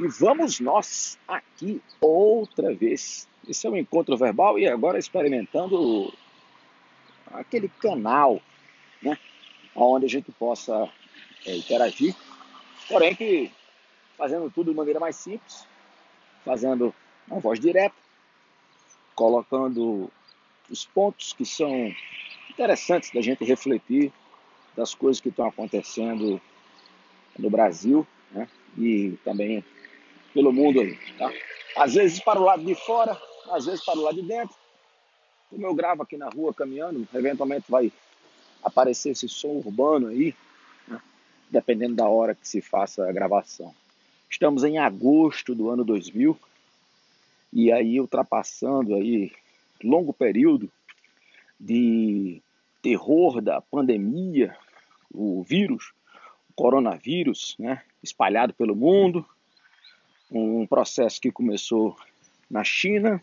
E vamos nós aqui outra vez. Esse é um encontro verbal e agora experimentando aquele canal, né? Onde a gente possa é, interagir, porém que fazendo tudo de maneira mais simples, fazendo uma voz direta, colocando os pontos que são interessantes da gente refletir das coisas que estão acontecendo no Brasil né? e também pelo mundo aí. Tá? Às vezes para o lado de fora, às vezes para o lado de dentro. Como eu gravo aqui na rua caminhando, eventualmente vai aparecer esse som urbano aí, né? dependendo da hora que se faça a gravação. Estamos em agosto do ano 2000 e aí ultrapassando aí longo período de terror da pandemia, o vírus, o coronavírus, né, espalhado pelo mundo, um processo que começou na China,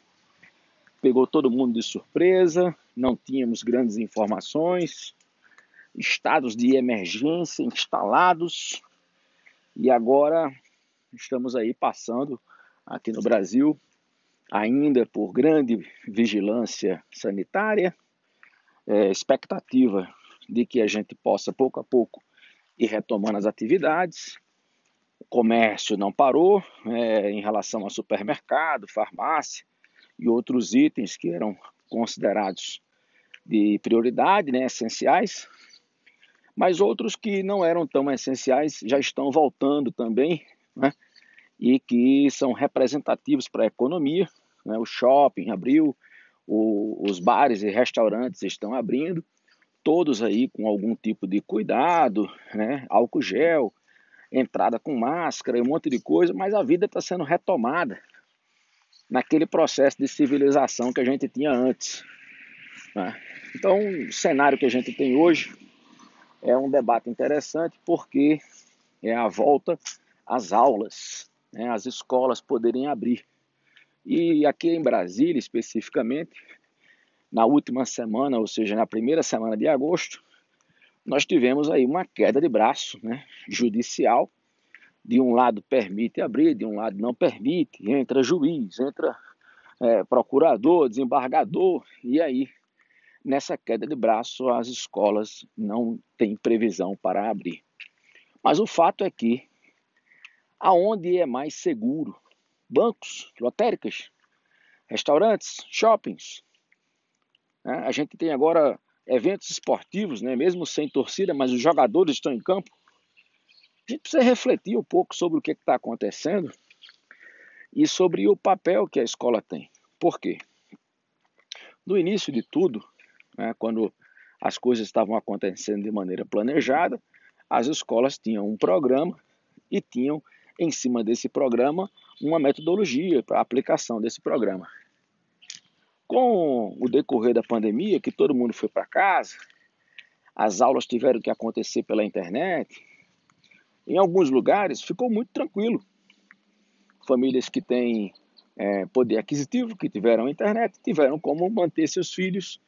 pegou todo mundo de surpresa, não tínhamos grandes informações, estados de emergência instalados, e agora estamos aí passando aqui no Brasil, ainda por grande vigilância sanitária, é, expectativa de que a gente possa, pouco a pouco, ir retomando as atividades. Comércio não parou é, em relação a supermercado, farmácia e outros itens que eram considerados de prioridade, né, essenciais, mas outros que não eram tão essenciais já estão voltando também, né, e que são representativos para a economia. Né, o shopping abriu, o, os bares e restaurantes estão abrindo, todos aí com algum tipo de cuidado, né? álcool gel, entrada com máscara, um monte de coisa, mas a vida está sendo retomada naquele processo de civilização que a gente tinha antes. Né? Então, o cenário que a gente tem hoje é um debate interessante porque é a volta às aulas, né? as escolas poderem abrir. E aqui em Brasília, especificamente, na última semana, ou seja, na primeira semana de agosto, nós tivemos aí uma queda de braço né, judicial. De um lado permite abrir, de um lado não permite, entra juiz, entra é, procurador, desembargador, e aí, nessa queda de braço, as escolas não têm previsão para abrir. Mas o fato é que, aonde é mais seguro bancos, lotéricas, restaurantes, shoppings. Né? A gente tem agora eventos esportivos, né? mesmo sem torcida, mas os jogadores estão em campo. A gente precisa refletir um pouco sobre o que está acontecendo e sobre o papel que a escola tem. Por quê? No início de tudo, né, quando as coisas estavam acontecendo de maneira planejada, as escolas tinham um programa e tinham em cima desse programa uma metodologia para a aplicação desse programa. Com o decorrer da pandemia, que todo mundo foi para casa, as aulas tiveram que acontecer pela internet, em alguns lugares ficou muito tranquilo. Famílias que têm é, poder aquisitivo, que tiveram internet, tiveram como manter seus filhos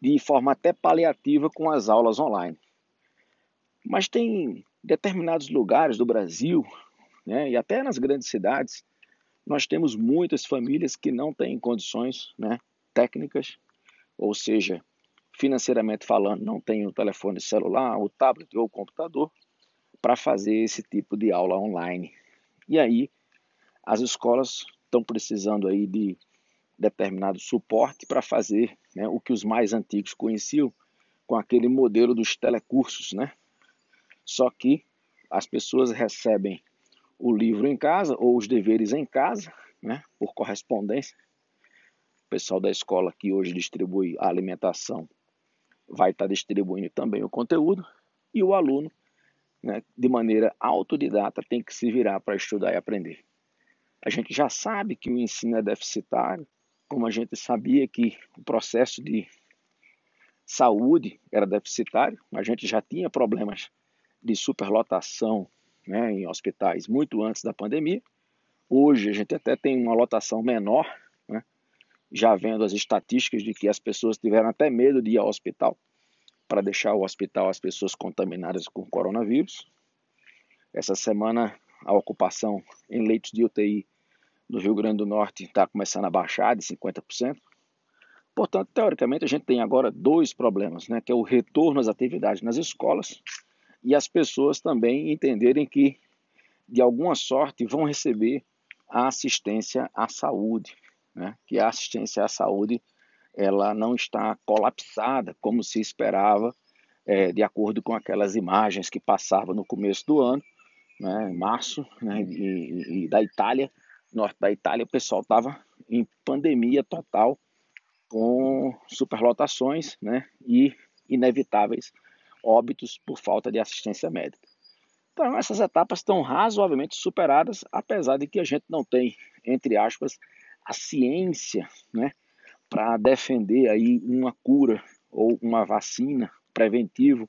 de forma até paliativa com as aulas online. Mas tem determinados lugares do Brasil, né, e até nas grandes cidades, nós temos muitas famílias que não têm condições né, técnicas, ou seja, financeiramente falando, não têm o telefone celular, o tablet ou o computador para fazer esse tipo de aula online. E aí, as escolas estão precisando aí de determinado suporte para fazer né, o que os mais antigos conheciam com aquele modelo dos telecursos, né? Só que as pessoas recebem o livro em casa ou os deveres em casa, né, por correspondência. Pessoal da escola que hoje distribui a alimentação vai estar distribuindo também o conteúdo e o aluno, né, de maneira autodidata, tem que se virar para estudar e aprender. A gente já sabe que o ensino é deficitário, como a gente sabia que o processo de saúde era deficitário, a gente já tinha problemas de superlotação né, em hospitais muito antes da pandemia. Hoje a gente até tem uma lotação menor, já vendo as estatísticas de que as pessoas tiveram até medo de ir ao hospital para deixar o hospital as pessoas contaminadas com coronavírus. Essa semana a ocupação em leitos de UTI no Rio Grande do Norte está começando a baixar de 50%. Portanto, teoricamente, a gente tem agora dois problemas, né, que é o retorno às atividades nas escolas e as pessoas também entenderem que, de alguma sorte, vão receber a assistência à saúde, né, que a assistência à saúde ela não está colapsada como se esperava, é, de acordo com aquelas imagens que passavam no começo do ano, né, em março, né, e, e da Itália, norte da Itália, o pessoal estava em pandemia total com superlotações né, e inevitáveis óbitos por falta de assistência médica. Então, essas etapas estão razoavelmente superadas, apesar de que a gente não tem, entre aspas, a ciência né, para defender aí uma cura ou uma vacina preventivo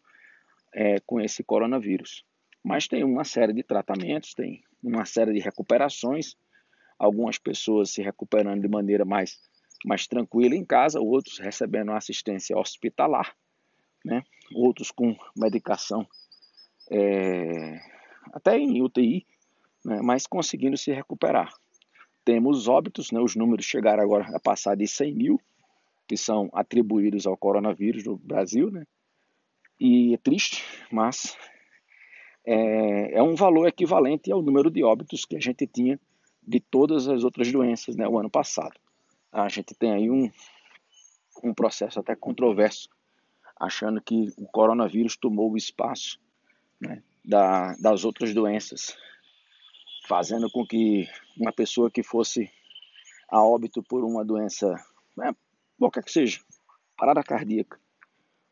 é, com esse coronavírus. Mas tem uma série de tratamentos, tem uma série de recuperações, algumas pessoas se recuperando de maneira mais mais tranquila em casa, outros recebendo assistência hospitalar, né? outros com medicação é, até em UTI, né? mas conseguindo se recuperar. Temos óbitos, né? os números chegaram agora a passar de 100 mil, que são atribuídos ao coronavírus no Brasil, né? e é triste, mas é, é um valor equivalente ao número de óbitos que a gente tinha de todas as outras doenças né, o ano passado a gente tem aí um, um processo até controverso, achando que o coronavírus tomou o espaço né, da, das outras doenças, fazendo com que uma pessoa que fosse a óbito por uma doença, né, qualquer que seja, parada cardíaca,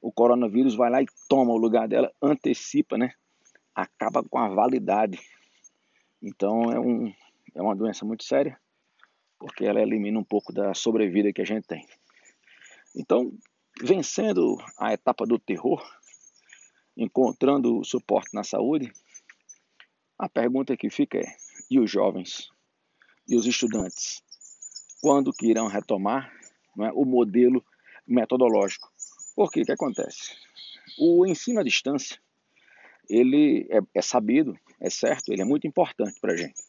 o coronavírus vai lá e toma o lugar dela, antecipa, né, acaba com a validade. Então é, um, é uma doença muito séria porque ela elimina um pouco da sobrevida que a gente tem. Então, vencendo a etapa do terror, encontrando suporte na saúde, a pergunta que fica é: e os jovens? E os estudantes? Quando que irão retomar é, o modelo metodológico? Porque o que acontece? O ensino à distância, ele é, é sabido, é certo, ele é muito importante para a gente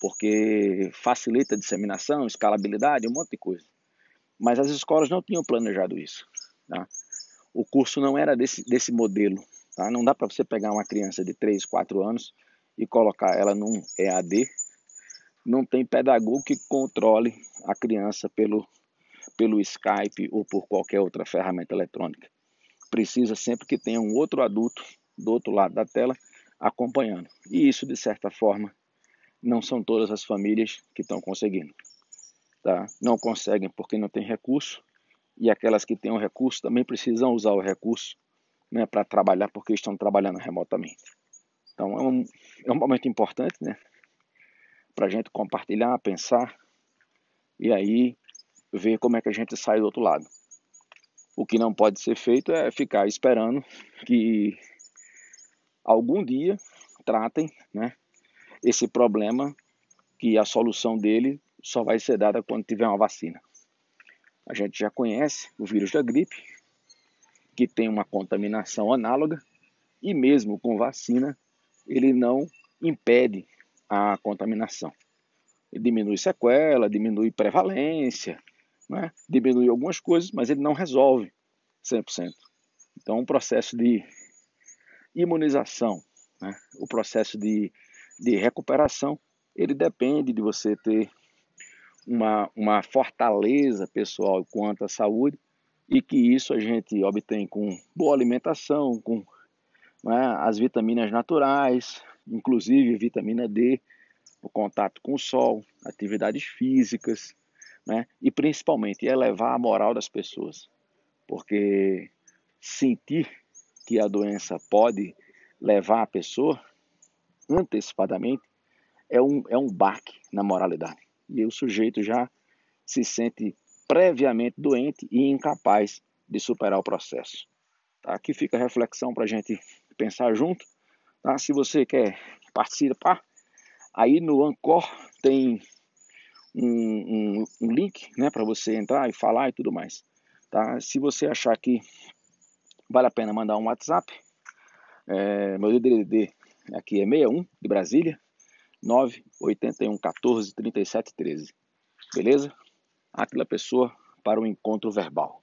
porque facilita a disseminação, escalabilidade, um monte de coisa. Mas as escolas não tinham planejado isso. Tá? O curso não era desse, desse modelo. Tá? Não dá para você pegar uma criança de 3, 4 anos e colocar ela num EAD. Não tem pedagogo que controle a criança pelo, pelo Skype ou por qualquer outra ferramenta eletrônica. Precisa sempre que tenha um outro adulto do outro lado da tela acompanhando. E isso, de certa forma, não são todas as famílias que estão conseguindo. Tá? Não conseguem porque não tem recurso e aquelas que têm o recurso também precisam usar o recurso né, para trabalhar porque estão trabalhando remotamente. Então é um, é um momento importante né, para a gente compartilhar, pensar e aí ver como é que a gente sai do outro lado. O que não pode ser feito é ficar esperando que algum dia tratem né, esse problema que a solução dele só vai ser dada quando tiver uma vacina. A gente já conhece o vírus da gripe, que tem uma contaminação análoga, e mesmo com vacina, ele não impede a contaminação. Ele diminui sequela, diminui prevalência, né? diminui algumas coisas, mas ele não resolve 100%. Então, o processo de imunização, né? o processo de de recuperação, ele depende de você ter uma, uma fortaleza pessoal quanto à saúde e que isso a gente obtém com boa alimentação, com né, as vitaminas naturais, inclusive vitamina D, o contato com o sol, atividades físicas, né, e principalmente elevar a moral das pessoas, porque sentir que a doença pode levar a pessoa antecipadamente é um, é um baque na moralidade. E o sujeito já se sente previamente doente e incapaz de superar o processo. Tá? Aqui fica a reflexão para a gente pensar junto. Tá? Se você quer participar, aí no Ancor tem um, um, um link né, para você entrar e falar e tudo mais. Tá? Se você achar que vale a pena mandar um WhatsApp, é, meu DDD aqui é 61 de Brasília, 981 14 37 13. Beleza? Aquela pessoa para o encontro verbal.